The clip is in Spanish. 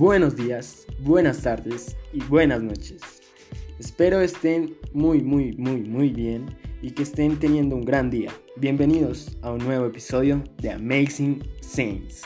buenos días, buenas tardes y buenas noches. Espero estén muy, muy, muy, muy bien y que estén teniendo un gran día. Bienvenidos a un nuevo episodio de Amazing Saints.